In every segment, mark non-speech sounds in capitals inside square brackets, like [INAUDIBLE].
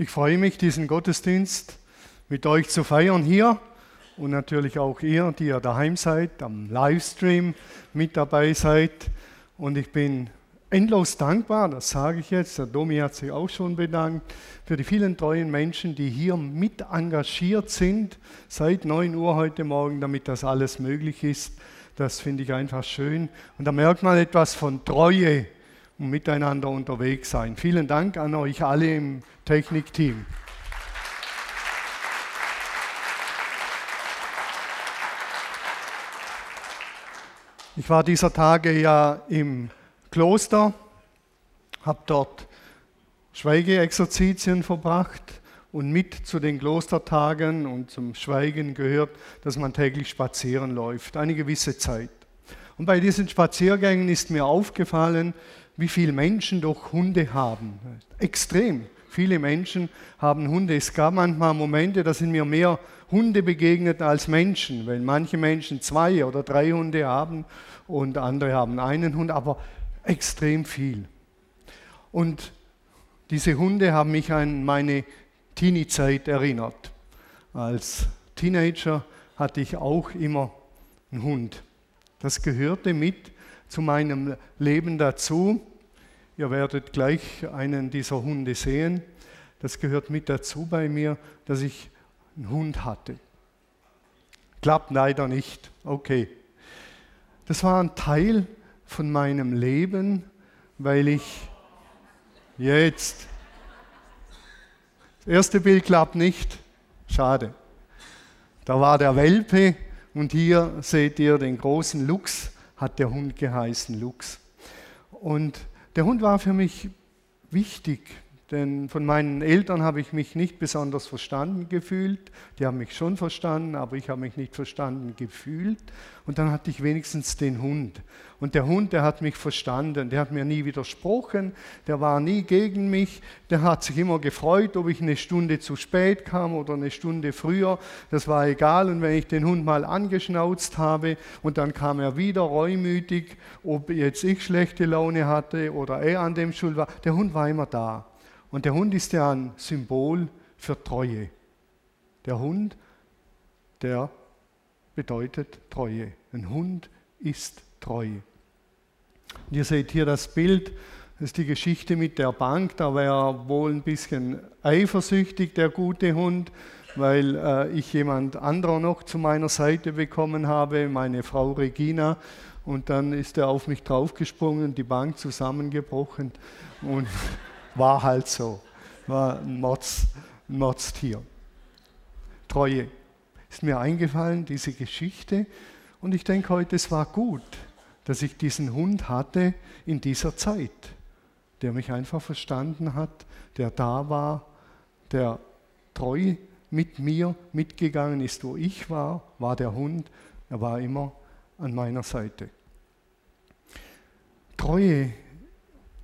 Ich freue mich, diesen Gottesdienst mit euch zu feiern hier und natürlich auch ihr, die ihr daheim seid, am Livestream mit dabei seid. Und ich bin endlos dankbar, das sage ich jetzt, der Domi hat sich auch schon bedankt, für die vielen treuen Menschen, die hier mit engagiert sind seit 9 Uhr heute Morgen, damit das alles möglich ist. Das finde ich einfach schön. Und da merkt man etwas von Treue und miteinander unterwegs sein. Vielen Dank an euch alle im Technikteam. Ich war dieser Tage ja im Kloster, habe dort Schweigeexerzitien verbracht und mit zu den Klostertagen und zum Schweigen gehört, dass man täglich spazieren läuft, eine gewisse Zeit. Und bei diesen Spaziergängen ist mir aufgefallen, wie viele Menschen doch Hunde haben. Extrem. Viele Menschen haben Hunde. Es gab manchmal Momente, da sind mir mehr Hunde begegnet als Menschen, weil manche Menschen zwei oder drei Hunde haben und andere haben einen Hund, aber extrem viel. Und diese Hunde haben mich an meine Teenie-Zeit erinnert. Als Teenager hatte ich auch immer einen Hund. Das gehörte mit zu meinem Leben dazu. Ihr werdet gleich einen dieser Hunde sehen. Das gehört mit dazu bei mir, dass ich einen Hund hatte. Klappt leider nicht. Okay. Das war ein Teil von meinem Leben, weil ich jetzt. Das erste Bild klappt nicht. Schade. Da war der Welpe und hier seht ihr den großen Luchs, hat der Hund geheißen, Luchs. Und der Hund war für mich wichtig, denn von meinen Eltern habe ich mich nicht besonders verstanden gefühlt. Die haben mich schon verstanden, aber ich habe mich nicht verstanden gefühlt. Und dann hatte ich wenigstens den Hund. Und der Hund, der hat mich verstanden. Der hat mir nie widersprochen. Der war nie gegen mich. Der hat sich immer gefreut, ob ich eine Stunde zu spät kam oder eine Stunde früher. Das war egal. Und wenn ich den Hund mal angeschnauzt habe und dann kam er wieder reumütig, ob jetzt ich schlechte Laune hatte oder er an dem Schuld war, der Hund war immer da. Und der Hund ist ja ein Symbol für Treue. Der Hund, der bedeutet Treue. Ein Hund ist treu. Und ihr seht hier das Bild, das ist die Geschichte mit der Bank. Da war er wohl ein bisschen eifersüchtig, der gute Hund, weil äh, ich jemand anderer noch zu meiner Seite bekommen habe, meine Frau Regina. Und dann ist er auf mich draufgesprungen, die Bank zusammengebrochen. Und war halt so. War ein, Mords, Mordstier. Treue. Ist mir eingefallen, diese Geschichte. Und ich denke heute, es war gut, dass ich diesen Hund hatte in dieser Zeit, der mich einfach verstanden hat, der da war, der treu mit mir mitgegangen ist, wo ich war, war der Hund, er war immer an meiner Seite. Treue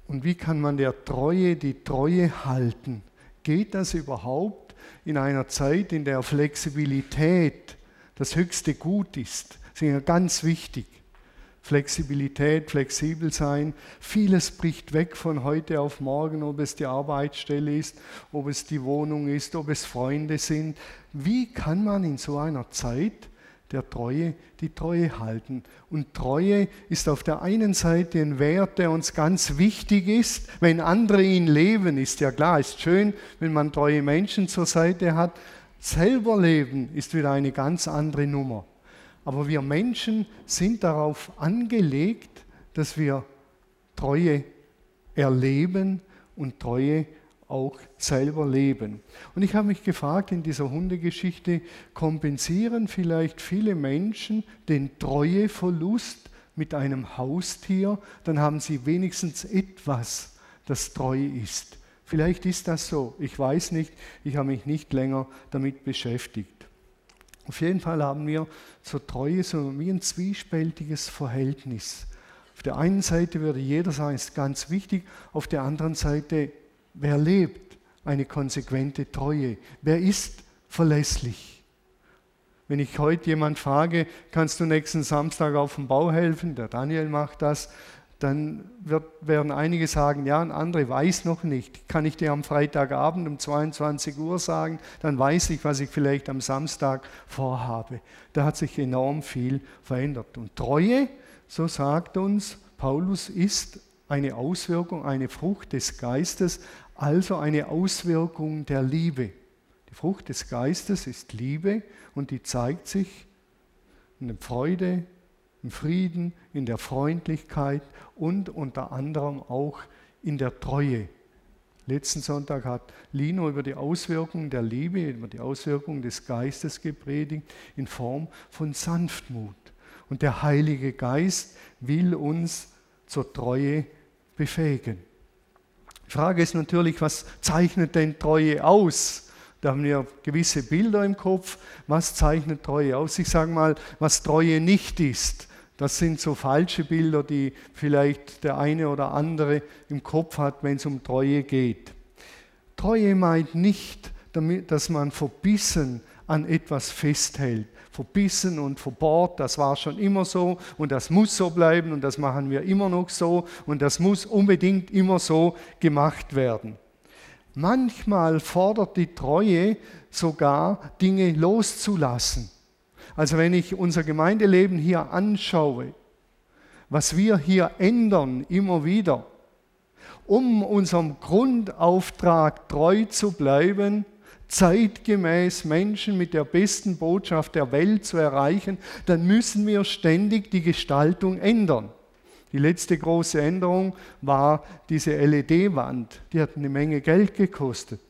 und wie kann man der Treue die Treue halten? Geht das überhaupt in einer Zeit, in der Flexibilität das höchste Gut ist? Das ist ja ganz wichtig. Flexibilität, flexibel sein. Vieles bricht weg von heute auf morgen, ob es die Arbeitsstelle ist, ob es die Wohnung ist, ob es Freunde sind. Wie kann man in so einer Zeit der Treue die Treue halten. Und Treue ist auf der einen Seite ein Wert, der uns ganz wichtig ist. Wenn andere ihn leben, ist ja klar, ist schön, wenn man treue Menschen zur Seite hat. Selber leben ist wieder eine ganz andere Nummer. Aber wir Menschen sind darauf angelegt, dass wir Treue erleben und Treue auch selber leben. Und ich habe mich gefragt, in dieser Hundegeschichte kompensieren vielleicht viele Menschen den Treueverlust mit einem Haustier, dann haben sie wenigstens etwas, das treu ist. Vielleicht ist das so, ich weiß nicht, ich habe mich nicht länger damit beschäftigt. Auf jeden Fall haben wir zur Treue so wie ein zwiespältiges Verhältnis. Auf der einen Seite würde jeder sagen, es ist ganz wichtig, auf der anderen Seite Wer lebt eine konsequente Treue? Wer ist verlässlich? Wenn ich heute jemand frage, kannst du nächsten Samstag auf dem Bau helfen? Der Daniel macht das. dann wird, werden einige sagen, ja, ein andere weiß noch nicht. Kann ich dir am Freitagabend um 22 Uhr sagen, dann weiß ich, was ich vielleicht am Samstag vorhabe. Da hat sich enorm viel verändert. Und Treue, so sagt uns Paulus, ist eine Auswirkung, eine Frucht des Geistes, also eine Auswirkung der Liebe. Die Frucht des Geistes ist Liebe und die zeigt sich in der Freude, im Frieden, in der Freundlichkeit und unter anderem auch in der Treue. Letzten Sonntag hat Lino über die Auswirkungen der Liebe, über die Auswirkungen des Geistes gepredigt in Form von Sanftmut. Und der Heilige Geist will uns zur Treue befähigen. Die Frage ist natürlich, was zeichnet denn Treue aus? Da haben wir gewisse Bilder im Kopf. Was zeichnet Treue aus? Ich sage mal, was Treue nicht ist. Das sind so falsche Bilder, die vielleicht der eine oder andere im Kopf hat, wenn es um Treue geht. Treue meint nicht, dass man verbissen an etwas festhält. Verbissen und verbohrt, das war schon immer so und das muss so bleiben und das machen wir immer noch so und das muss unbedingt immer so gemacht werden. Manchmal fordert die Treue sogar, Dinge loszulassen. Also wenn ich unser Gemeindeleben hier anschaue, was wir hier ändern immer wieder, um unserem Grundauftrag treu zu bleiben, zeitgemäß Menschen mit der besten Botschaft der Welt zu erreichen, dann müssen wir ständig die Gestaltung ändern. Die letzte große Änderung war diese LED-Wand. Die hat eine Menge Geld gekostet.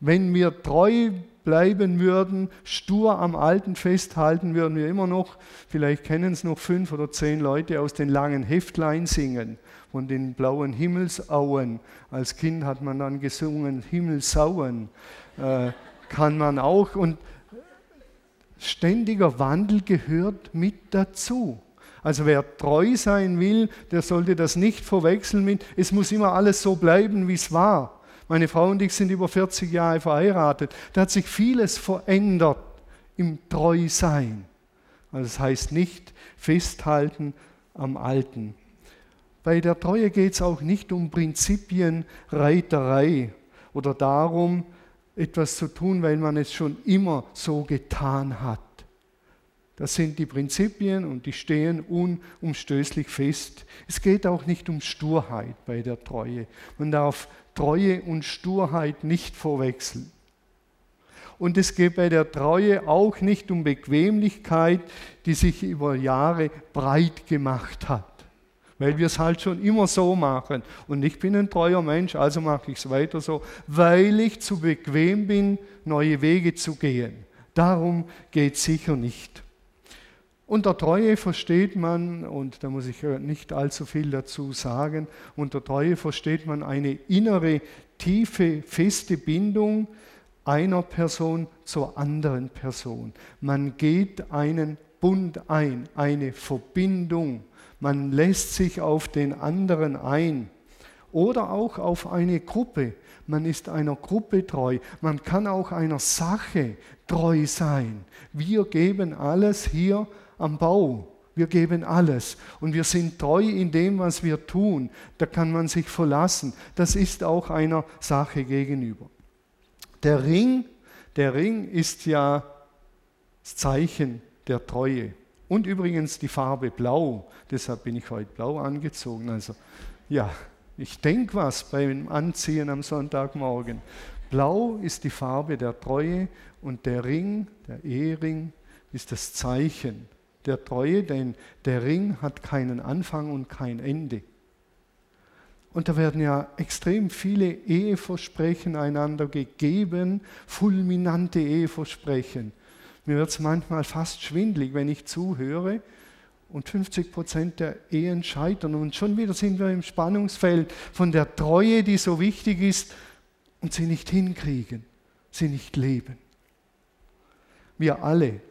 Wenn wir treu bleiben würden, stur am Alten festhalten, würden wir immer noch, vielleicht kennen es noch fünf oder zehn Leute aus den langen Heftlein singen, von den blauen Himmelsauen. Als Kind hat man dann gesungen, Himmelsauen äh, kann man auch. Und ständiger Wandel gehört mit dazu. Also wer treu sein will, der sollte das nicht verwechseln mit, es muss immer alles so bleiben, wie es war. Meine Frau und ich sind über 40 Jahre verheiratet. Da hat sich vieles verändert im Treusein. Also das heißt nicht festhalten am Alten. Bei der Treue geht es auch nicht um Prinzipienreiterei oder darum, etwas zu tun, weil man es schon immer so getan hat. Das sind die Prinzipien und die stehen unumstößlich fest. Es geht auch nicht um Sturheit bei der Treue. Man darf Treue und Sturheit nicht verwechseln. Und es geht bei der Treue auch nicht um Bequemlichkeit, die sich über Jahre breit gemacht hat. Weil wir es halt schon immer so machen. Und ich bin ein treuer Mensch, also mache ich es weiter so, weil ich zu bequem bin, neue Wege zu gehen. Darum geht es sicher nicht. Unter Treue versteht man, und da muss ich nicht allzu viel dazu sagen, unter Treue versteht man eine innere, tiefe, feste Bindung einer Person zur anderen Person. Man geht einen Bund ein, eine Verbindung. Man lässt sich auf den anderen ein oder auch auf eine Gruppe. Man ist einer Gruppe treu. Man kann auch einer Sache treu sein. Wir geben alles hier am Bau. Wir geben alles und wir sind treu in dem, was wir tun. Da kann man sich verlassen. Das ist auch einer Sache gegenüber. Der Ring, der Ring ist ja das Zeichen der Treue. Und übrigens die Farbe Blau. Deshalb bin ich heute blau angezogen. Also ja, ich denke was beim Anziehen am Sonntagmorgen. Blau ist die Farbe der Treue und der Ring, der Ehering, ist das Zeichen der Treue, denn der Ring hat keinen Anfang und kein Ende. Und da werden ja extrem viele Eheversprechen einander gegeben, fulminante Eheversprechen. Mir wird es manchmal fast schwindlig, wenn ich zuhöre und 50 Prozent der Ehen scheitern. Und schon wieder sind wir im Spannungsfeld von der Treue, die so wichtig ist, und sie nicht hinkriegen, sie nicht leben. Wir alle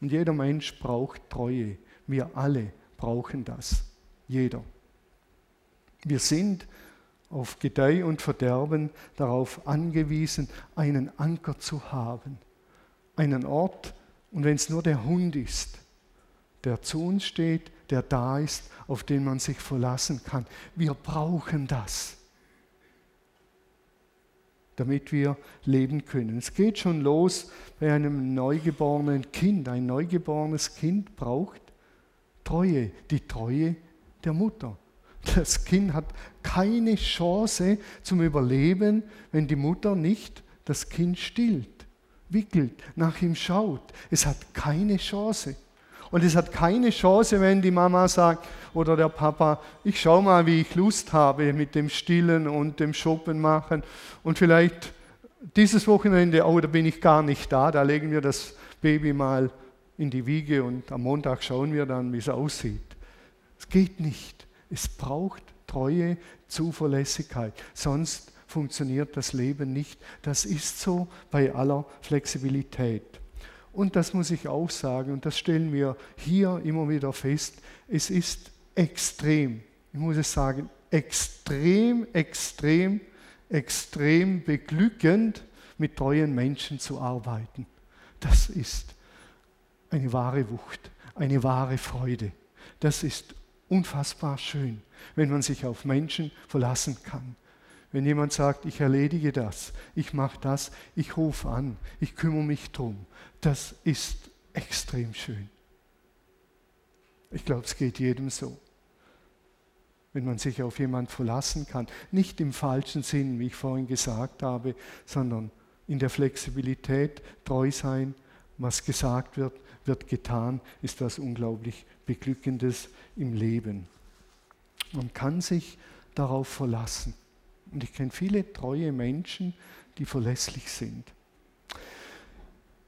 und jeder Mensch braucht Treue. Wir alle brauchen das. Jeder. Wir sind auf Gedeih und Verderben darauf angewiesen, einen Anker zu haben. Einen Ort, und wenn es nur der Hund ist, der zu uns steht, der da ist, auf den man sich verlassen kann. Wir brauchen das, damit wir leben können. Es geht schon los bei einem neugeborenen Kind. Ein neugeborenes Kind braucht Treue, die Treue der Mutter. Das Kind hat keine Chance zum Überleben, wenn die Mutter nicht das Kind stillt, wickelt, nach ihm schaut. Es hat keine Chance. Und es hat keine Chance, wenn die Mama sagt oder der Papa, ich schau mal, wie ich Lust habe mit dem Stillen und dem Shoppen machen. Und vielleicht dieses Wochenende, oh, da bin ich gar nicht da, da legen wir das Baby mal in die Wiege und am Montag schauen wir dann, wie es aussieht. Es geht nicht. Es braucht Treue, Zuverlässigkeit. Sonst funktioniert das Leben nicht. Das ist so bei aller Flexibilität. Und das muss ich auch sagen, und das stellen wir hier immer wieder fest, es ist extrem, ich muss es sagen, extrem, extrem, extrem beglückend, mit treuen Menschen zu arbeiten. Das ist eine wahre Wucht, eine wahre Freude. Das ist unfassbar schön, wenn man sich auf Menschen verlassen kann. Wenn jemand sagt, ich erledige das, ich mache das, ich rufe an, ich kümmere mich drum, das ist extrem schön. Ich glaube, es geht jedem so. Wenn man sich auf jemand verlassen kann, nicht im falschen Sinn, wie ich vorhin gesagt habe, sondern in der Flexibilität treu sein, was gesagt wird, wird getan, ist das unglaublich Beglückendes im Leben. Man kann sich darauf verlassen. Und ich kenne viele treue Menschen, die verlässlich sind.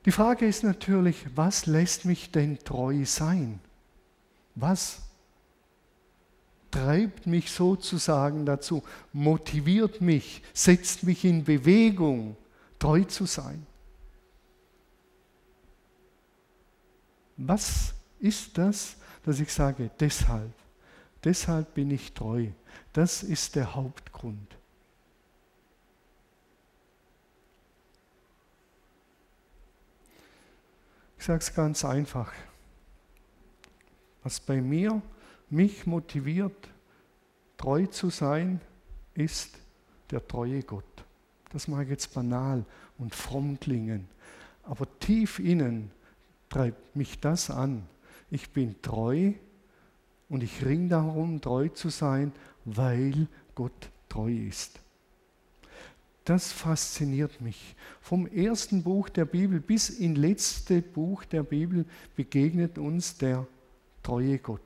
Die Frage ist natürlich, was lässt mich denn treu sein? Was treibt mich sozusagen dazu, motiviert mich, setzt mich in Bewegung, treu zu sein? Was ist das, dass ich sage, deshalb, deshalb bin ich treu? Das ist der Hauptgrund. Ich sage es ganz einfach. Was bei mir mich motiviert, treu zu sein, ist der treue Gott. Das mag jetzt banal und fromm klingen, aber tief innen treibt mich das an. Ich bin treu und ich ring darum, treu zu sein, weil Gott treu ist. Das fasziniert mich. Vom ersten Buch der Bibel bis ins letzte Buch der Bibel begegnet uns der treue Gott.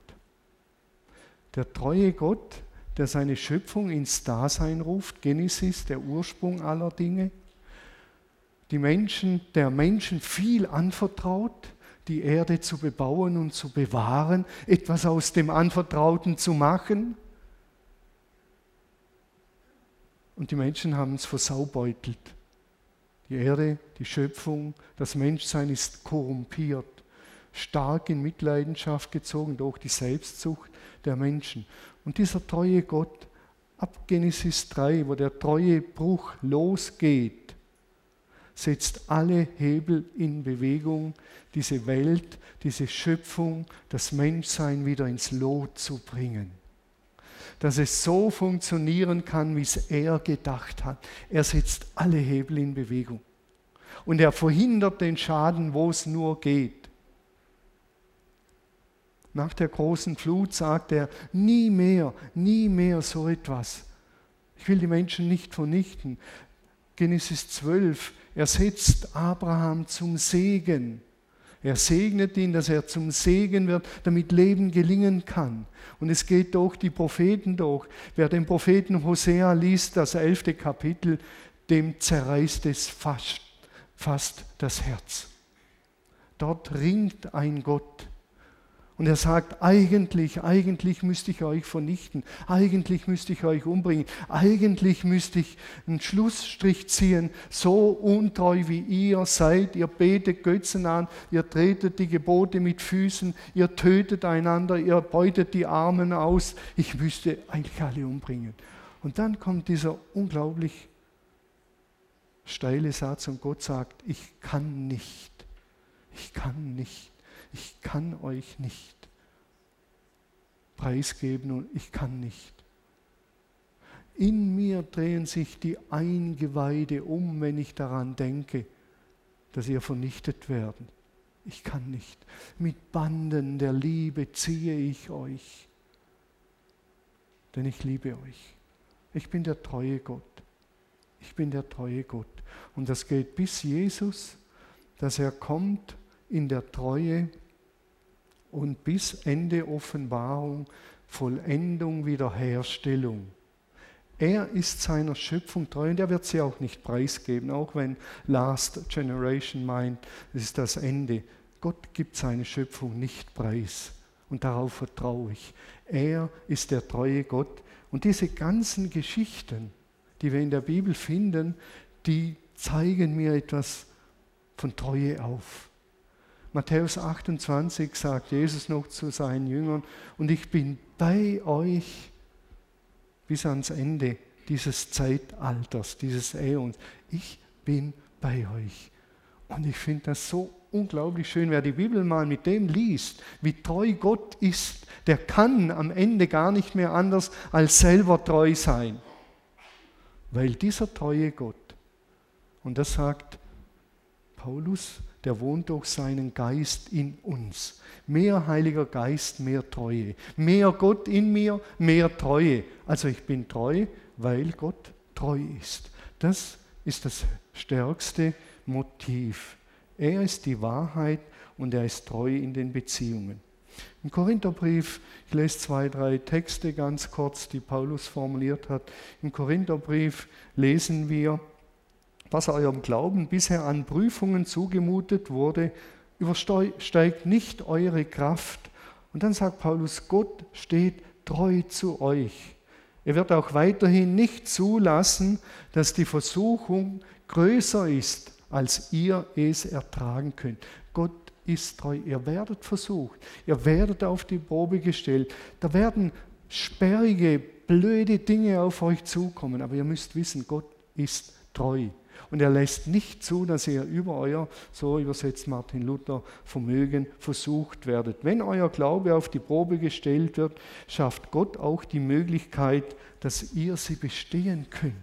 Der treue Gott, der seine Schöpfung ins Dasein ruft, Genesis, der Ursprung aller Dinge. Die Menschen, der Menschen viel anvertraut, die Erde zu bebauen und zu bewahren, etwas aus dem Anvertrauten zu machen. Und die Menschen haben es versaubeutelt. Die Erde, die Schöpfung, das Menschsein ist korrumpiert, stark in Mitleidenschaft gezogen durch die Selbstsucht der Menschen. Und dieser treue Gott, ab Genesis 3, wo der treue Bruch losgeht, setzt alle Hebel in Bewegung, diese Welt, diese Schöpfung, das Menschsein wieder ins Lot zu bringen. Dass es so funktionieren kann, wie es er gedacht hat. Er setzt alle Hebel in Bewegung. Und er verhindert den Schaden, wo es nur geht. Nach der großen Flut sagt er, nie mehr, nie mehr so etwas. Ich will die Menschen nicht vernichten. Genesis 12, er setzt Abraham zum Segen. Er segnet ihn, dass er zum Segen wird, damit Leben gelingen kann. Und es geht durch die Propheten durch. Wer den Propheten Hosea liest, das elfte Kapitel, dem zerreißt es fast, fast das Herz. Dort ringt ein Gott und er sagt, eigentlich, eigentlich müsste ich euch vernichten, eigentlich müsste ich euch umbringen, eigentlich müsste ich einen Schlussstrich ziehen, so untreu wie ihr seid, ihr betet Götzen an, ihr tretet die Gebote mit Füßen, ihr tötet einander, ihr beutet die Armen aus, ich müsste eigentlich alle umbringen. Und dann kommt dieser unglaublich steile Satz und Gott sagt, ich kann nicht, ich kann nicht ich kann euch nicht. preisgeben und ich kann nicht. In mir drehen sich die Eingeweide um, wenn ich daran denke, dass ihr vernichtet werden. Ich kann nicht. Mit Banden der Liebe ziehe ich euch, denn ich liebe euch. Ich bin der treue Gott. Ich bin der treue Gott. Und das geht bis Jesus, dass er kommt in der Treue und bis Ende Offenbarung, Vollendung, Wiederherstellung. Er ist seiner Schöpfung treu und er wird sie auch nicht preisgeben, auch wenn Last Generation meint, es ist das Ende. Gott gibt seine Schöpfung nicht preis und darauf vertraue ich. Er ist der treue Gott und diese ganzen Geschichten, die wir in der Bibel finden, die zeigen mir etwas von Treue auf. Matthäus 28 sagt Jesus noch zu seinen Jüngern, und ich bin bei euch bis ans Ende dieses Zeitalters, dieses Äons. Ich bin bei euch. Und ich finde das so unglaublich schön. Wer die Bibel mal mit dem liest, wie treu Gott ist, der kann am Ende gar nicht mehr anders als selber treu sein. Weil dieser treue Gott, und das sagt Paulus, der wohnt durch seinen Geist in uns. Mehr Heiliger Geist, mehr Treue. Mehr Gott in mir, mehr Treue. Also ich bin treu, weil Gott treu ist. Das ist das stärkste Motiv. Er ist die Wahrheit und er ist treu in den Beziehungen. Im Korintherbrief, ich lese zwei, drei Texte ganz kurz, die Paulus formuliert hat. Im Korintherbrief lesen wir, was eurem Glauben bisher an Prüfungen zugemutet wurde, übersteigt nicht eure Kraft. Und dann sagt Paulus, Gott steht treu zu euch. Er wird auch weiterhin nicht zulassen, dass die Versuchung größer ist, als ihr es ertragen könnt. Gott ist treu. Ihr werdet versucht. Ihr werdet auf die Probe gestellt. Da werden sperrige, blöde Dinge auf euch zukommen. Aber ihr müsst wissen, Gott ist treu. Und er lässt nicht zu, dass ihr über euer, so übersetzt Martin Luther, Vermögen versucht werdet. Wenn euer Glaube auf die Probe gestellt wird, schafft Gott auch die Möglichkeit, dass ihr sie bestehen könnt.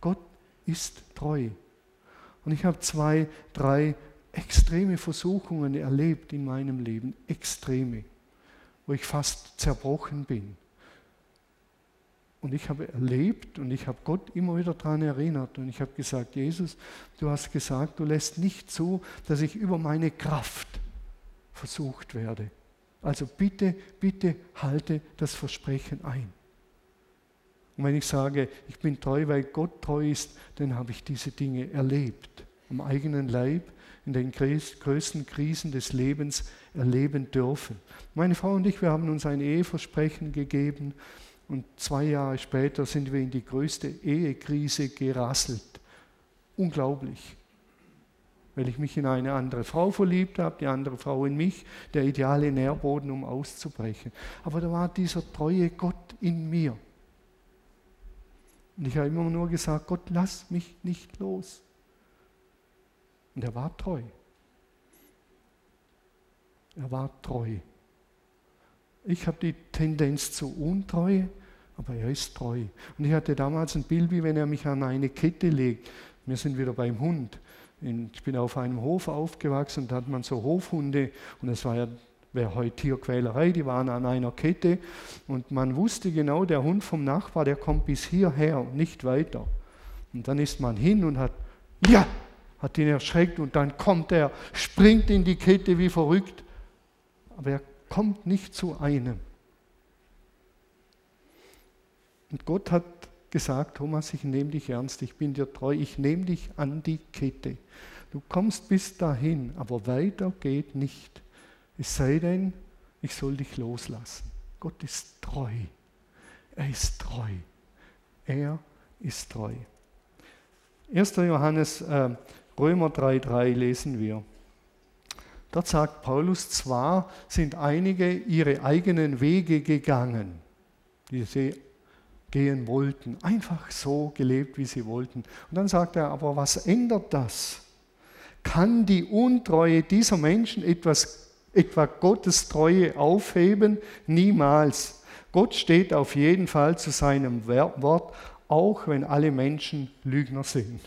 Gott ist treu. Und ich habe zwei, drei extreme Versuchungen erlebt in meinem Leben, extreme, wo ich fast zerbrochen bin. Und ich habe erlebt und ich habe Gott immer wieder daran erinnert und ich habe gesagt, Jesus, du hast gesagt, du lässt nicht zu, dass ich über meine Kraft versucht werde. Also bitte, bitte halte das Versprechen ein. Und wenn ich sage, ich bin treu, weil Gott treu ist, dann habe ich diese Dinge erlebt, am eigenen Leib, in den größten Krisen des Lebens erleben dürfen. Meine Frau und ich, wir haben uns ein Eheversprechen gegeben und zwei Jahre später sind wir in die größte Ehekrise gerasselt. Unglaublich. Weil ich mich in eine andere Frau verliebt habe, die andere Frau in mich, der ideale Nährboden, um auszubrechen. Aber da war dieser treue Gott in mir. Und ich habe immer nur gesagt, Gott, lass mich nicht los. Und er war treu. Er war treu. Ich habe die Tendenz zur Untreue, aber er ist treu. Und ich hatte damals ein Bild, wie wenn er mich an eine Kette legt. Wir sind wieder beim Hund. Ich bin auf einem Hof aufgewachsen da hat man so Hofhunde und das war ja wäre heute Tierquälerei, die waren an einer Kette und man wusste genau, der Hund vom Nachbar, der kommt bis hierher und nicht weiter. Und dann ist man hin und hat, ja, hat ihn erschreckt und dann kommt er, springt in die Kette wie verrückt. Aber er kommt nicht zu einem. Und Gott hat gesagt, Thomas, ich nehme dich ernst, ich bin dir treu, ich nehme dich an die Kette. Du kommst bis dahin, aber weiter geht nicht. Es sei denn, ich soll dich loslassen. Gott ist treu. Er ist treu. Er ist treu. 1. Johannes, äh, Römer 3,3 lesen wir. Dort sagt Paulus, zwar sind einige ihre eigenen Wege gegangen, die sie gehen wollten, einfach so gelebt, wie sie wollten. Und dann sagt er, aber was ändert das? Kann die Untreue dieser Menschen etwas, etwa Gottes Treue aufheben? Niemals. Gott steht auf jeden Fall zu seinem Wort, auch wenn alle Menschen Lügner sind.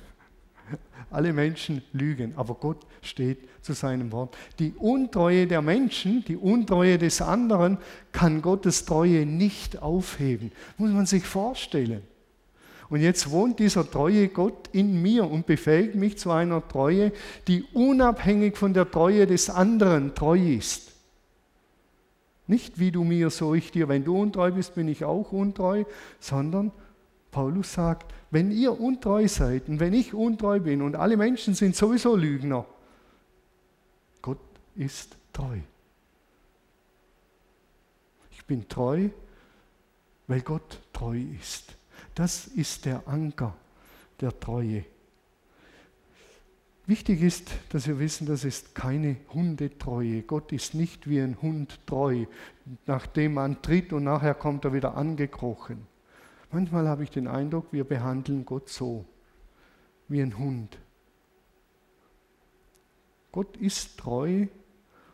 [LAUGHS] Alle Menschen lügen, aber Gott steht zu seinem Wort. Die Untreue der Menschen, die Untreue des anderen kann Gottes Treue nicht aufheben. Muss man sich vorstellen. Und jetzt wohnt dieser treue Gott in mir und befähigt mich zu einer Treue, die unabhängig von der Treue des anderen treu ist. Nicht wie du mir, so ich dir. Wenn du untreu bist, bin ich auch untreu, sondern Paulus sagt, wenn ihr untreu seid und wenn ich untreu bin und alle Menschen sind sowieso Lügner, Gott ist treu. Ich bin treu, weil Gott treu ist. Das ist der Anker der Treue. Wichtig ist, dass wir wissen, das ist keine Hundetreue. Gott ist nicht wie ein Hund treu, nachdem man tritt und nachher kommt er wieder angekrochen. Manchmal habe ich den Eindruck, wir behandeln Gott so, wie ein Hund. Gott ist treu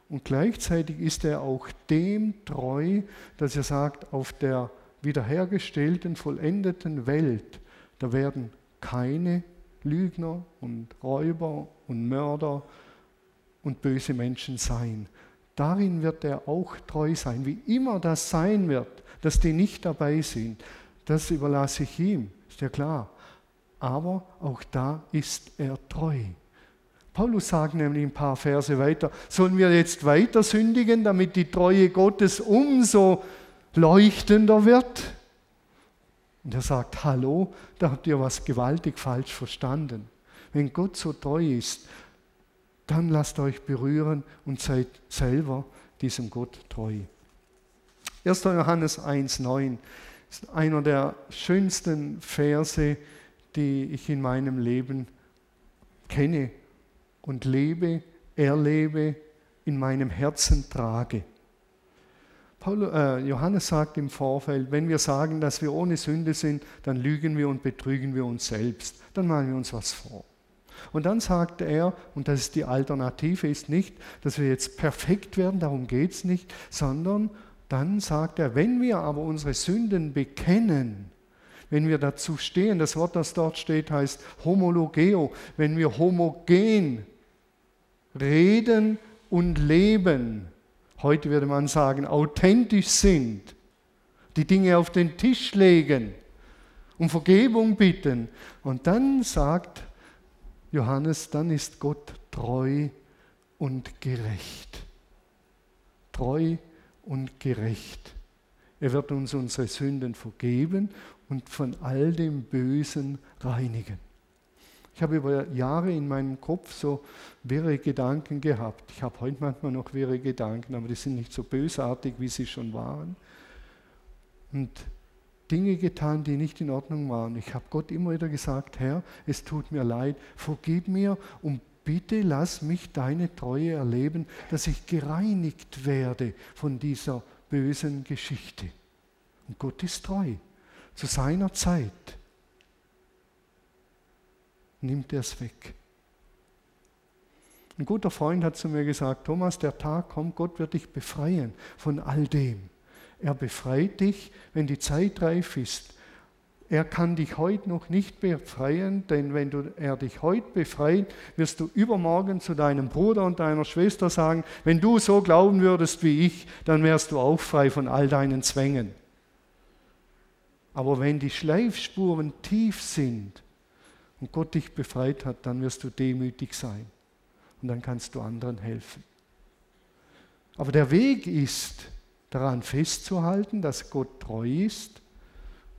und gleichzeitig ist er auch dem treu, dass er sagt, auf der wiederhergestellten, vollendeten Welt, da werden keine Lügner und Räuber und Mörder und böse Menschen sein. Darin wird er auch treu sein. Wie immer das sein wird, dass die nicht dabei sind, das überlasse ich ihm, ist ja klar. Aber auch da ist er treu. Paulus sagt nämlich ein paar Verse weiter, sollen wir jetzt weiter sündigen, damit die Treue Gottes umso leuchtender wird? Und er sagt, hallo, da habt ihr was gewaltig falsch verstanden. Wenn Gott so treu ist, dann lasst euch berühren und seid selber diesem Gott treu. 1. Johannes 1,9 ist einer der schönsten Verse, die ich in meinem Leben kenne und lebe, erlebe, in meinem Herzen trage. Äh, Johannes sagt im Vorfeld, wenn wir sagen, dass wir ohne Sünde sind, dann lügen wir und betrügen wir uns selbst. Dann machen wir uns was vor. Und dann sagt er, und das ist die Alternative, ist nicht, dass wir jetzt perfekt werden, darum geht es nicht, sondern dann sagt er, wenn wir aber unsere Sünden bekennen, wenn wir dazu stehen, das Wort, das dort steht, heißt homologeo, wenn wir homogen reden und leben, heute würde man sagen, authentisch sind, die Dinge auf den Tisch legen, um Vergebung bitten. Und dann sagt Johannes, dann ist Gott treu und gerecht. Treu und gerecht. Er wird uns unsere Sünden vergeben und von all dem Bösen reinigen. Ich habe über Jahre in meinem Kopf so wirre Gedanken gehabt. Ich habe heute manchmal noch wirre Gedanken, aber die sind nicht so bösartig, wie sie schon waren. Und Dinge getan, die nicht in Ordnung waren. Ich habe Gott immer wieder gesagt, Herr, es tut mir leid, vergib mir und bitte lass mich deine Treue erleben, dass ich gereinigt werde von dieser bösen Geschichte. Und Gott ist treu. Zu seiner Zeit nimmt er es weg. Ein guter Freund hat zu mir gesagt, Thomas, der Tag kommt, Gott wird dich befreien von all dem. Er befreit dich, wenn die Zeit reif ist, er kann dich heute noch nicht befreien, denn wenn du, er dich heute befreit, wirst du übermorgen zu deinem Bruder und deiner Schwester sagen, wenn du so glauben würdest wie ich, dann wärst du auch frei von all deinen Zwängen. Aber wenn die Schleifspuren tief sind und Gott dich befreit hat, dann wirst du demütig sein und dann kannst du anderen helfen. Aber der Weg ist, daran festzuhalten, dass Gott treu ist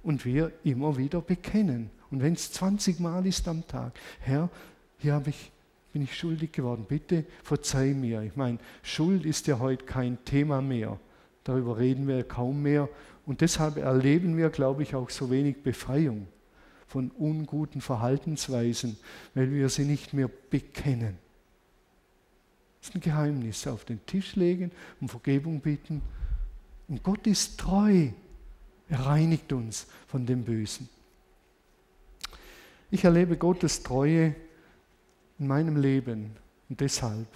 und wir immer wieder bekennen. Und wenn es 20 Mal ist am Tag, Herr, hier ich, bin ich schuldig geworden, bitte verzeih mir. Ich meine, Schuld ist ja heute kein Thema mehr. Darüber reden wir kaum mehr. Und deshalb erleben wir, glaube ich, auch so wenig Befreiung von unguten Verhaltensweisen, weil wir sie nicht mehr bekennen. Das ist ein Geheimnis. Auf den Tisch legen, um Vergebung bitten. Und Gott ist treu. Er reinigt uns von dem Bösen. Ich erlebe Gottes Treue in meinem Leben und deshalb,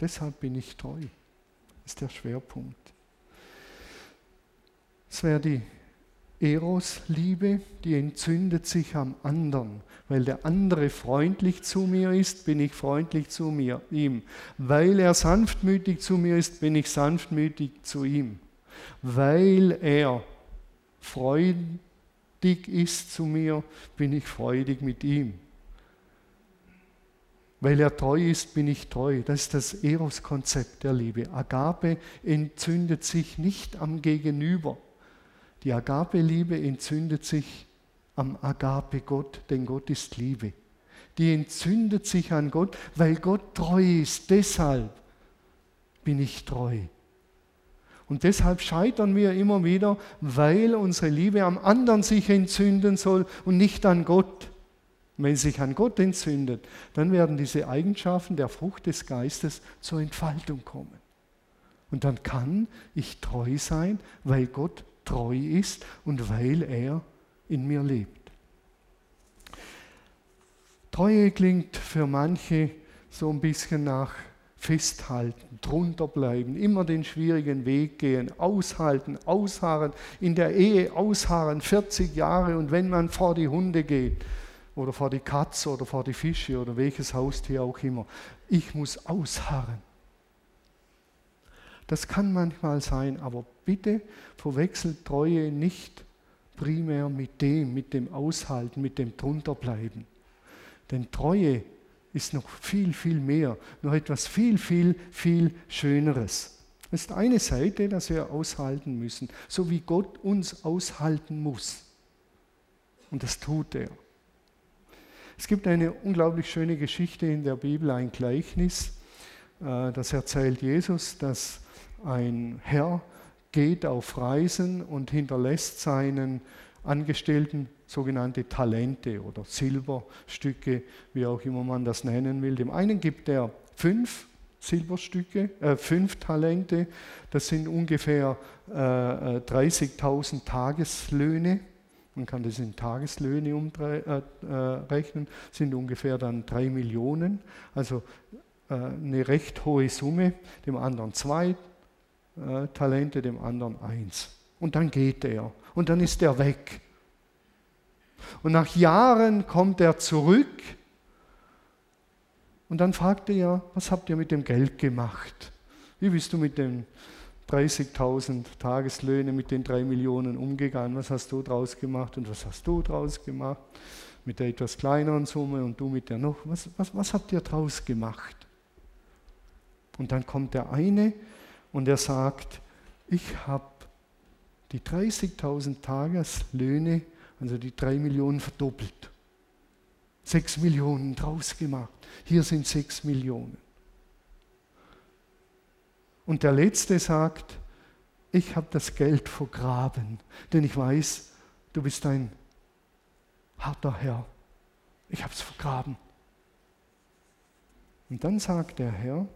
deshalb bin ich treu. Ist der Schwerpunkt. Es wäre die Eros-Liebe, die entzündet sich am anderen. Weil der andere freundlich zu mir ist, bin ich freundlich zu mir, ihm. Weil er sanftmütig zu mir ist, bin ich sanftmütig zu ihm. Weil er freudig ist zu mir, bin ich freudig mit ihm. Weil er treu ist, bin ich treu. Das ist das Eros-Konzept der Liebe. Agape entzündet sich nicht am Gegenüber. Die Agape-Liebe entzündet sich am Agape-Gott, denn Gott ist Liebe. Die entzündet sich an Gott, weil Gott treu ist. Deshalb bin ich treu. Und deshalb scheitern wir immer wieder, weil unsere Liebe am anderen sich entzünden soll und nicht an Gott. Wenn sie sich an Gott entzündet, dann werden diese Eigenschaften der Frucht des Geistes zur Entfaltung kommen. Und dann kann ich treu sein, weil Gott treu ist und weil er in mir lebt. Treue klingt für manche so ein bisschen nach festhalten, drunter bleiben, immer den schwierigen Weg gehen, aushalten, ausharren, in der Ehe ausharren, 40 Jahre und wenn man vor die Hunde geht oder vor die Katze oder vor die Fische oder welches Haustier auch immer, ich muss ausharren. Das kann manchmal sein, aber bitte verwechselt Treue nicht primär mit dem, mit dem Aushalten, mit dem Drunterbleiben. Denn Treue ist noch viel, viel mehr, noch etwas viel, viel, viel Schöneres. Es ist eine Seite, dass wir aushalten müssen, so wie Gott uns aushalten muss. Und das tut er. Es gibt eine unglaublich schöne Geschichte in der Bibel, ein Gleichnis, äh, das erzählt Jesus, dass ein Herr geht auf Reisen und hinterlässt seinen Angestellten sogenannte Talente oder Silberstücke, wie auch immer man das nennen will. Dem einen gibt er fünf Silberstücke, äh, fünf Talente, das sind ungefähr äh, 30.000 äh, Tageslöhne. Man kann das in Tageslöhne umrechnen, äh, sind ungefähr dann drei Millionen. Also äh, eine recht hohe Summe. Dem anderen zwei äh, Talente, dem anderen eins. Und dann geht er und dann ist er weg. Und nach Jahren kommt er zurück und dann fragt er, was habt ihr mit dem Geld gemacht? Wie bist du mit den 30.000 Tageslöhne, mit den drei Millionen umgegangen? Was hast du draus gemacht und was hast du draus gemacht? Mit der etwas kleineren Summe und du mit der noch. Was, was, was habt ihr draus gemacht? Und dann kommt der eine und er sagt, ich habe die 30.000 Tageslöhne, also die 3 Millionen verdoppelt. 6 Millionen draus gemacht. Hier sind 6 Millionen. Und der letzte sagt, ich habe das Geld vergraben, denn ich weiß, du bist ein harter Herr. Ich habe es vergraben. Und dann sagt der Herr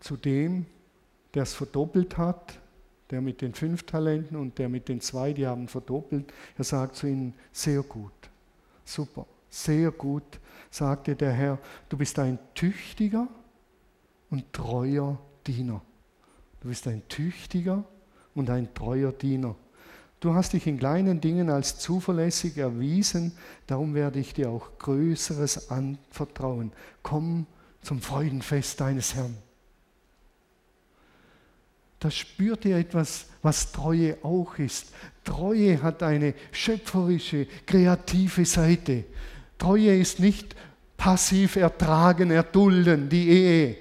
zu dem, der es verdoppelt hat, der mit den fünf Talenten und der mit den zwei, die haben verdoppelt. Er sagt zu ihnen, sehr gut, super, sehr gut, sagte der Herr, du bist ein tüchtiger und treuer Diener. Du bist ein tüchtiger und ein treuer Diener. Du hast dich in kleinen Dingen als zuverlässig erwiesen, darum werde ich dir auch Größeres anvertrauen. Komm zum Freudenfest deines Herrn da spürt ihr etwas, was Treue auch ist. Treue hat eine schöpferische, kreative Seite. Treue ist nicht passiv ertragen, erdulden, die Ehe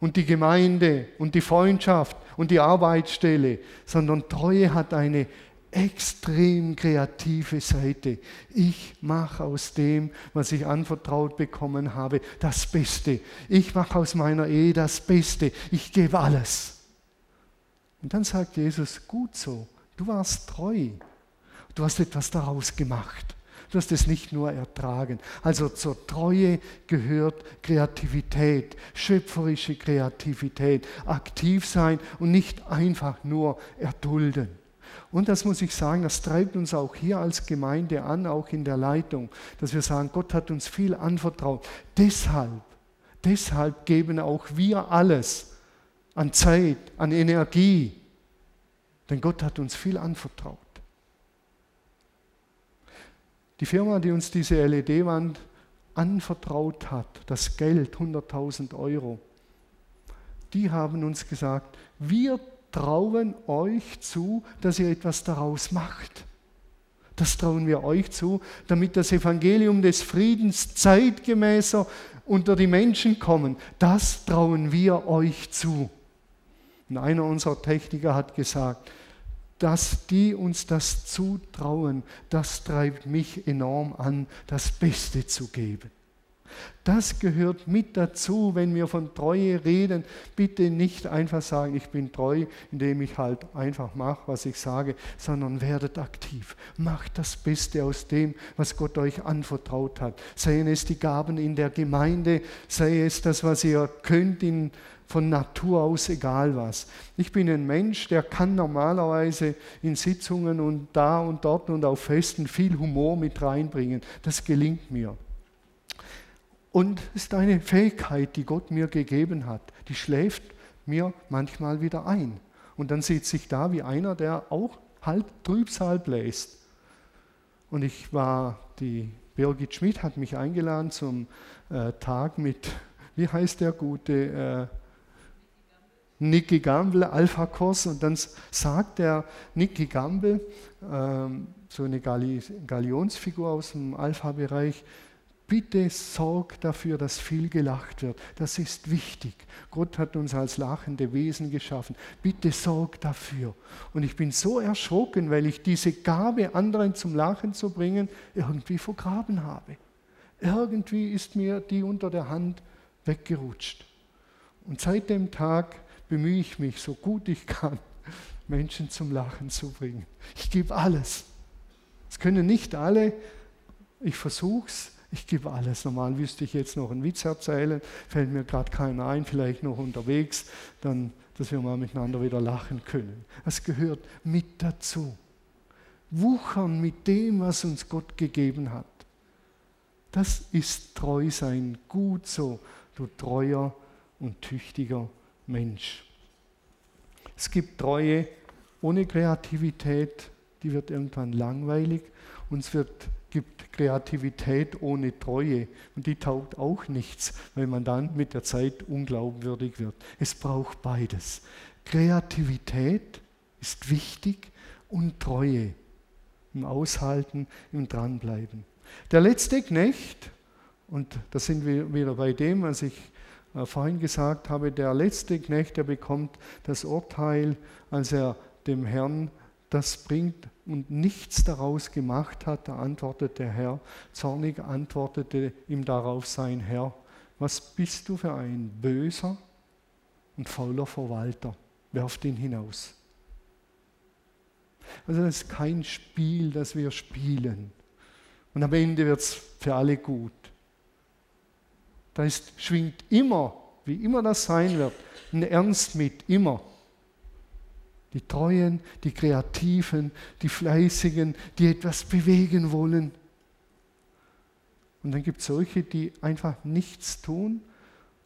und die Gemeinde und die Freundschaft und die Arbeitsstelle, sondern Treue hat eine extrem kreative Seite. Ich mache aus dem, was ich anvertraut bekommen habe, das Beste. Ich mache aus meiner Ehe das Beste. Ich gebe alles. Und dann sagt Jesus, gut so, du warst treu. Du hast etwas daraus gemacht. Du hast es nicht nur ertragen. Also zur Treue gehört Kreativität, schöpferische Kreativität, aktiv sein und nicht einfach nur erdulden. Und das muss ich sagen, das treibt uns auch hier als Gemeinde an, auch in der Leitung, dass wir sagen, Gott hat uns viel anvertraut. Deshalb, deshalb geben auch wir alles an Zeit, an Energie, Denn Gott hat uns viel anvertraut. Die Firma, die uns diese LED-Wand anvertraut hat, das Geld, 100.000 Euro, die haben uns gesagt, wir trauen euch zu, dass ihr etwas daraus macht. Das trauen wir euch zu, damit das Evangelium des Friedens zeitgemäßer unter die Menschen kommen. Das trauen wir euch zu. Und einer unserer Techniker hat gesagt, dass die uns das zutrauen, das treibt mich enorm an, das Beste zu geben. Das gehört mit dazu, wenn wir von Treue reden. Bitte nicht einfach sagen, ich bin treu, indem ich halt einfach mache, was ich sage, sondern werdet aktiv. Macht das Beste aus dem, was Gott euch anvertraut hat. Seien es die Gaben in der Gemeinde, sei es das, was ihr könnt in von Natur aus egal was. Ich bin ein Mensch, der kann normalerweise in Sitzungen und da und dort und auf Festen viel Humor mit reinbringen. Das gelingt mir. Und es ist eine Fähigkeit, die Gott mir gegeben hat. Die schläft mir manchmal wieder ein. Und dann sitze ich da wie einer, der auch halb Trübsal bläst. Und ich war, die Birgit Schmidt hat mich eingeladen zum äh, Tag mit, wie heißt der gute, äh, Nicky Gamble, Alpha-Kurs, und dann sagt der Nicky Gamble, ähm, so eine Galionsfigur aus dem Alpha-Bereich, bitte sorg dafür, dass viel gelacht wird. Das ist wichtig. Gott hat uns als lachende Wesen geschaffen. Bitte sorg dafür. Und ich bin so erschrocken, weil ich diese Gabe, anderen zum Lachen zu bringen, irgendwie vergraben habe. Irgendwie ist mir die unter der Hand weggerutscht. Und seit dem Tag bemühe ich mich, so gut ich kann, Menschen zum Lachen zu bringen. Ich gebe alles. Es können nicht alle, ich versuche es, ich gebe alles. Normal wüsste ich jetzt noch einen Witz erzählen, fällt mir gerade keiner ein, vielleicht noch unterwegs, dann, dass wir mal miteinander wieder lachen können. Das gehört mit dazu. Wuchern mit dem, was uns Gott gegeben hat. Das ist treu sein, gut so, du treuer und tüchtiger Mensch. Es gibt Treue ohne Kreativität, die wird irgendwann langweilig. Und es wird, gibt Kreativität ohne Treue und die taugt auch nichts, weil man dann mit der Zeit unglaubwürdig wird. Es braucht beides. Kreativität ist wichtig und Treue im Aushalten, im Dranbleiben. Der letzte Knecht, und da sind wir wieder bei dem, was ich vorhin gesagt habe, der letzte Knecht, der bekommt das Urteil, als er dem Herrn das bringt und nichts daraus gemacht hat, da antwortet der Herr, zornig antwortete ihm darauf sein Herr, was bist du für ein böser und fauler Verwalter, werft ihn hinaus. Also das ist kein Spiel, das wir spielen. Und am Ende wird es für alle gut. Da ist, schwingt immer, wie immer das sein wird, ein Ernst mit, immer. Die Treuen, die Kreativen, die Fleißigen, die etwas bewegen wollen. Und dann gibt es solche, die einfach nichts tun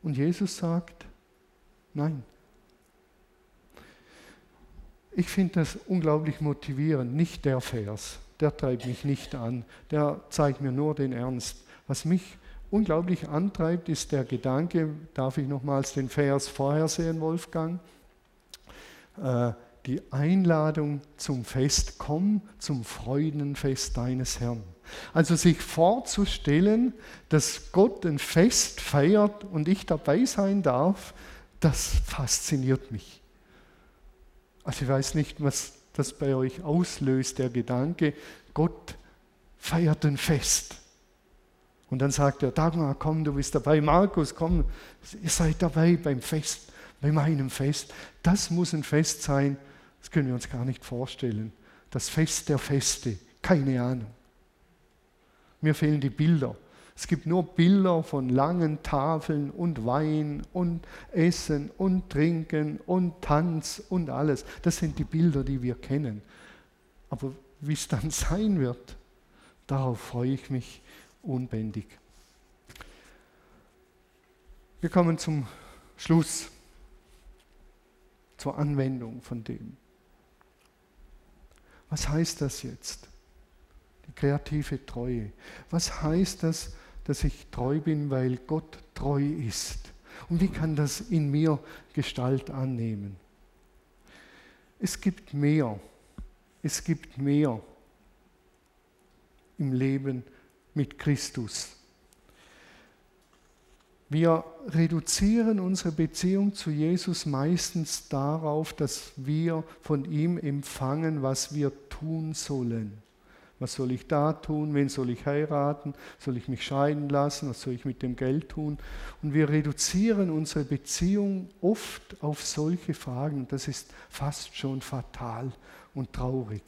und Jesus sagt, nein. Ich finde das unglaublich motivierend, nicht der Vers, der treibt mich nicht an, der zeigt mir nur den Ernst. Was mich unglaublich antreibt, ist der Gedanke, darf ich nochmals den Vers vorher sehen, Wolfgang? Äh, die Einladung zum Fest, komm zum Freudenfest deines Herrn. Also sich vorzustellen, dass Gott ein Fest feiert und ich dabei sein darf, das fasziniert mich. Also ich weiß nicht, was das bei euch auslöst, der Gedanke, Gott feiert ein Fest. Und dann sagt er, Dagmar, komm, du bist dabei. Markus, komm, ihr seid dabei beim Fest, bei meinem Fest. Das muss ein Fest sein, das können wir uns gar nicht vorstellen. Das Fest der Feste, keine Ahnung. Mir fehlen die Bilder. Es gibt nur Bilder von langen Tafeln und Wein und Essen und Trinken und Tanz und alles. Das sind die Bilder, die wir kennen. Aber wie es dann [LAUGHS] sein wird, darauf freue ich mich unbändig. Wir kommen zum Schluss, zur Anwendung von dem. Was heißt das jetzt? Die kreative Treue. Was heißt das, dass ich treu bin, weil Gott treu ist? Und wie kann das in mir Gestalt annehmen? Es gibt mehr. Es gibt mehr im Leben mit Christus. Wir reduzieren unsere Beziehung zu Jesus meistens darauf, dass wir von ihm empfangen, was wir tun sollen. Was soll ich da tun? Wen soll ich heiraten? Soll ich mich scheiden lassen? Was soll ich mit dem Geld tun? Und wir reduzieren unsere Beziehung oft auf solche Fragen. Das ist fast schon fatal und traurig.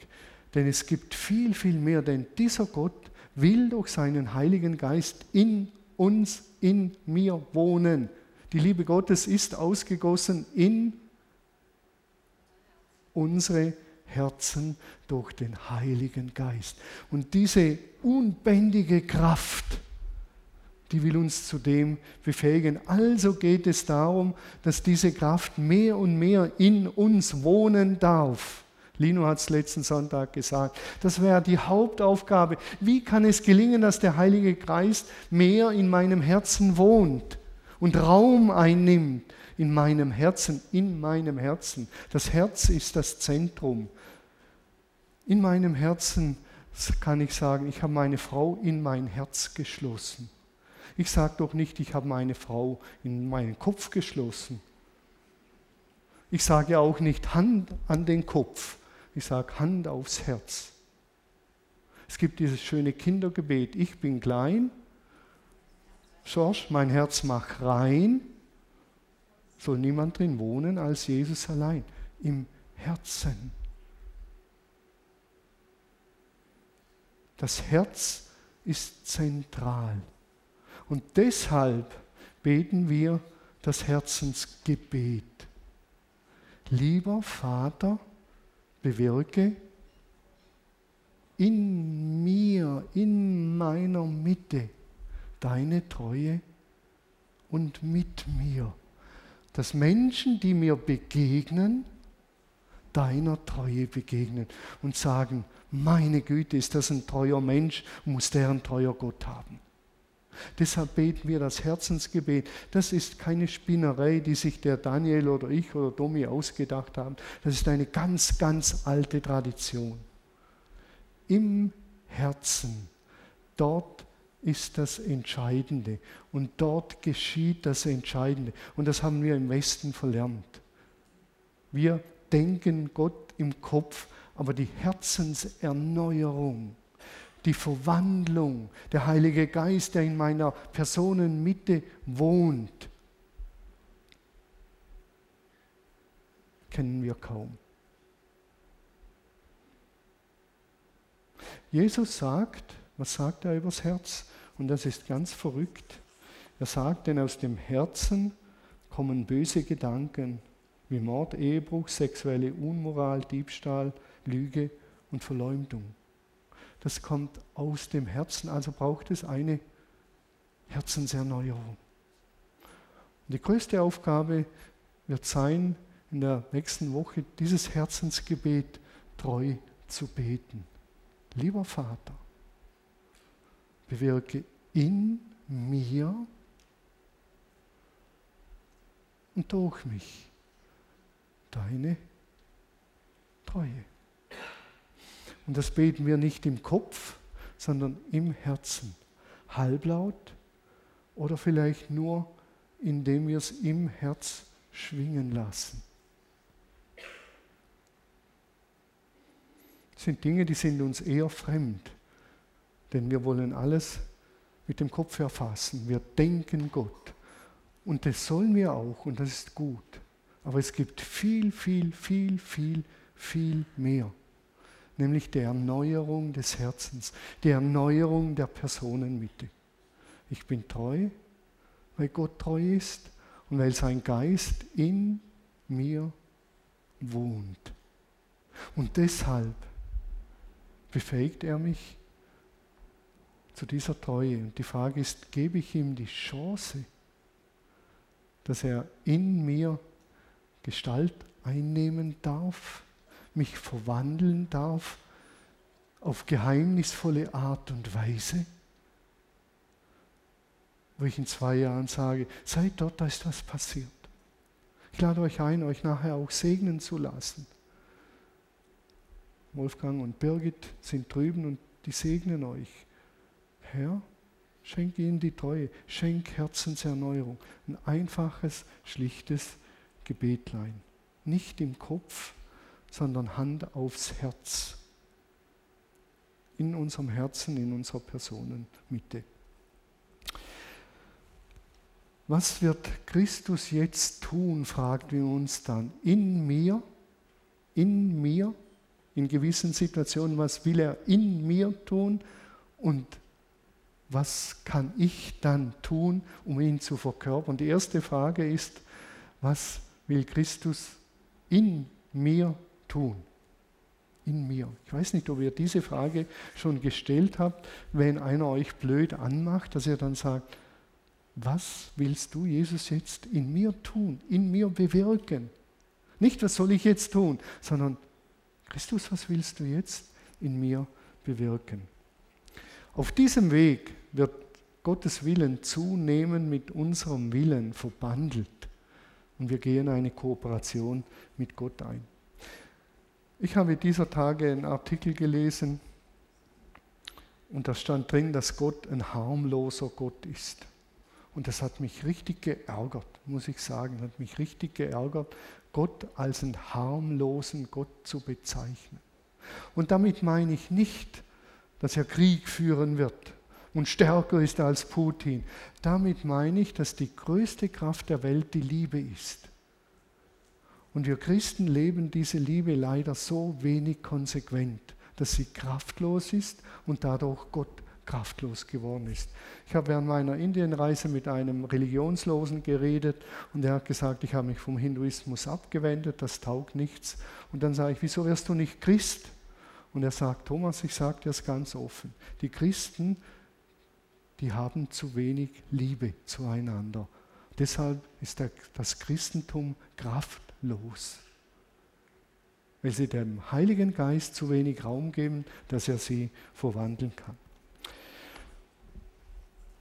Denn es gibt viel, viel mehr. Denn dieser Gott will durch seinen Heiligen Geist in uns, in mir wohnen. Die Liebe Gottes ist ausgegossen in unsere Herzen durch den Heiligen Geist. Und diese unbändige Kraft, die will uns zu dem befähigen. Also geht es darum, dass diese Kraft mehr und mehr in uns wohnen darf. Lino hat es letzten Sonntag gesagt. Das wäre die Hauptaufgabe. Wie kann es gelingen, dass der Heilige Geist mehr in meinem Herzen wohnt und Raum einnimmt in meinem Herzen, in meinem Herzen. Das Herz ist das Zentrum. In meinem Herzen kann ich sagen, ich habe meine Frau in mein Herz geschlossen. Ich sage doch nicht, ich habe meine Frau in meinen Kopf geschlossen. Ich sage auch nicht Hand an den Kopf. Ich sage Hand aufs Herz. Es gibt dieses schöne Kindergebet, ich bin klein, Schorsch, mein Herz mach rein, soll niemand drin wohnen als Jesus allein, im Herzen. Das Herz ist zentral. Und deshalb beten wir das Herzensgebet. Lieber Vater, bewirke in mir, in meiner Mitte deine Treue und mit mir, dass Menschen, die mir begegnen, deiner Treue begegnen und sagen, meine Güte, ist das ein treuer Mensch, muss der ein treuer Gott haben. Deshalb beten wir das Herzensgebet. Das ist keine Spinnerei, die sich der Daniel oder ich oder Domi ausgedacht haben. Das ist eine ganz, ganz alte Tradition. Im Herzen, dort ist das Entscheidende und dort geschieht das Entscheidende. Und das haben wir im Westen verlernt. Wir denken Gott im Kopf, aber die Herzenserneuerung die Verwandlung, der Heilige Geist, der in meiner Personenmitte wohnt, kennen wir kaum. Jesus sagt, was sagt er übers Herz? Und das ist ganz verrückt. Er sagt, denn aus dem Herzen kommen böse Gedanken wie Mord, Ehebruch, sexuelle Unmoral, Diebstahl, Lüge und Verleumdung das kommt aus dem Herzen, also braucht es eine Herzenserneuerung. Und die größte Aufgabe wird sein, in der nächsten Woche dieses Herzensgebet treu zu beten. Lieber Vater, bewirke in mir und durch mich deine Treue. Und das beten wir nicht im Kopf, sondern im Herzen. Halblaut oder vielleicht nur, indem wir es im Herz schwingen lassen. Das sind Dinge, die sind uns eher fremd, denn wir wollen alles mit dem Kopf erfassen. Wir denken Gott. Und das sollen wir auch und das ist gut. Aber es gibt viel, viel, viel, viel, viel mehr nämlich der Erneuerung des Herzens, der Erneuerung der Personenmitte. Ich bin treu, weil Gott treu ist und weil sein Geist in mir wohnt. Und deshalb befähigt er mich zu dieser Treue. Und die Frage ist, gebe ich ihm die Chance, dass er in mir Gestalt einnehmen darf? Mich verwandeln darf auf geheimnisvolle Art und Weise, wo ich in zwei Jahren sage, seid dort, da ist was passiert. Ich lade euch ein, euch nachher auch segnen zu lassen. Wolfgang und Birgit sind drüben und die segnen euch. Herr, schenk ihnen die Treue, schenk Herzenserneuerung. Ein einfaches, schlichtes Gebetlein. Nicht im Kopf, sondern Hand aufs Herz. In unserem Herzen, in unserer Personenmitte. Was wird Christus jetzt tun, fragt wir uns dann. In mir, in mir, in gewissen Situationen, was will er in mir tun und was kann ich dann tun, um ihn zu verkörpern? Die erste Frage ist, was will Christus in mir tun? In mir. Ich weiß nicht, ob ihr diese Frage schon gestellt habt, wenn einer euch blöd anmacht, dass ihr dann sagt, was willst du, Jesus, jetzt in mir tun, in mir bewirken? Nicht, was soll ich jetzt tun, sondern Christus, was willst du jetzt in mir bewirken? Auf diesem Weg wird Gottes Willen zunehmend mit unserem Willen verbandelt und wir gehen eine Kooperation mit Gott ein. Ich habe dieser Tage einen Artikel gelesen und da stand drin, dass Gott ein harmloser Gott ist. Und das hat mich richtig geärgert, muss ich sagen, hat mich richtig geärgert, Gott als einen harmlosen Gott zu bezeichnen. Und damit meine ich nicht, dass er Krieg führen wird und stärker ist als Putin. Damit meine ich, dass die größte Kraft der Welt die Liebe ist. Und wir Christen leben diese Liebe leider so wenig konsequent, dass sie kraftlos ist und dadurch Gott kraftlos geworden ist. Ich habe während meiner Indienreise mit einem Religionslosen geredet und er hat gesagt, ich habe mich vom Hinduismus abgewendet, das taugt nichts. Und dann sage ich, wieso wirst du nicht Christ? Und er sagt, Thomas, ich sage dir das ganz offen. Die Christen, die haben zu wenig Liebe zueinander. Deshalb ist das Christentum kraftlos, weil sie dem Heiligen Geist zu wenig Raum geben, dass er sie verwandeln kann.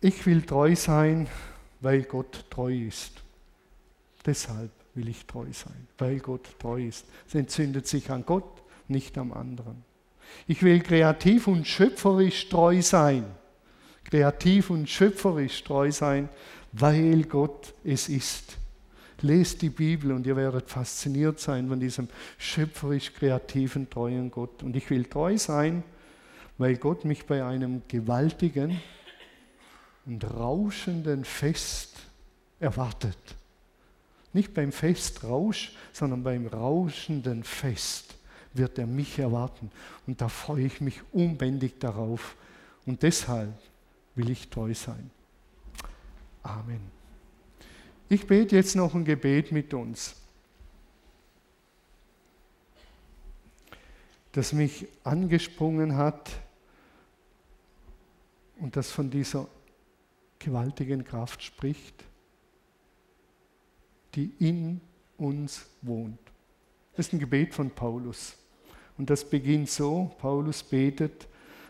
Ich will treu sein, weil Gott treu ist. Deshalb will ich treu sein, weil Gott treu ist. Es entzündet sich an Gott, nicht am anderen. Ich will kreativ und schöpferisch treu sein. Kreativ und schöpferisch treu sein, weil Gott es ist. Lest die Bibel und ihr werdet fasziniert sein von diesem schöpferisch kreativen, treuen Gott. Und ich will treu sein, weil Gott mich bei einem gewaltigen, und rauschenden Fest erwartet. Nicht beim Festrausch, sondern beim rauschenden Fest wird er mich erwarten. Und da freue ich mich unbändig darauf. Und deshalb will ich treu sein. Amen. Ich bete jetzt noch ein Gebet mit uns, das mich angesprungen hat und das von dieser gewaltigen Kraft spricht, die in uns wohnt. Das ist ein Gebet von Paulus. Und das beginnt so, Paulus betet,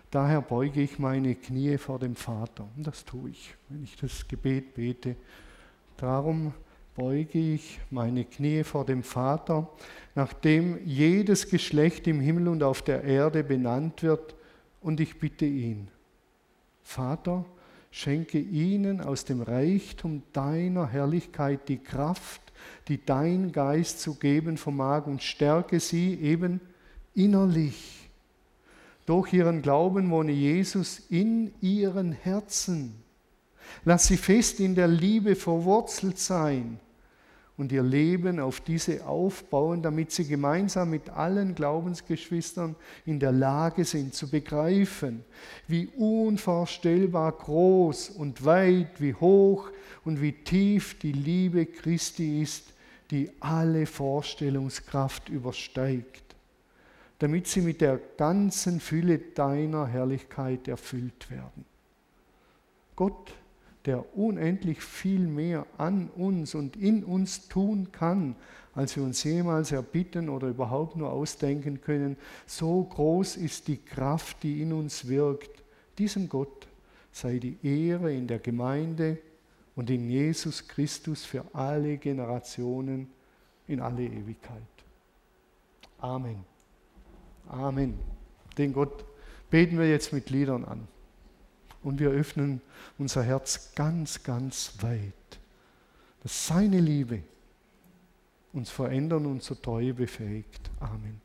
daher beuge ich meine Knie vor dem Vater. Und das tue ich, wenn ich das Gebet bete. Darum beuge ich meine Knie vor dem Vater, nachdem jedes Geschlecht im Himmel und auf der Erde benannt wird, und ich bitte ihn, Vater, Schenke ihnen aus dem Reichtum deiner Herrlichkeit die Kraft, die dein Geist zu geben vermag und stärke sie eben innerlich. Durch ihren Glauben wohne Jesus in ihren Herzen. Lass sie fest in der Liebe verwurzelt sein und ihr Leben auf diese aufbauen, damit sie gemeinsam mit allen Glaubensgeschwistern in der Lage sind zu begreifen, wie unvorstellbar groß und weit, wie hoch und wie tief die Liebe Christi ist, die alle Vorstellungskraft übersteigt, damit sie mit der ganzen Fülle deiner Herrlichkeit erfüllt werden. Gott, der unendlich viel mehr an uns und in uns tun kann, als wir uns jemals erbitten oder überhaupt nur ausdenken können. So groß ist die Kraft, die in uns wirkt. Diesem Gott sei die Ehre in der Gemeinde und in Jesus Christus für alle Generationen in alle Ewigkeit. Amen. Amen. Den Gott beten wir jetzt mit Liedern an. Und wir öffnen unser Herz ganz, ganz weit, dass seine Liebe uns verändern und zur Treue befähigt. Amen.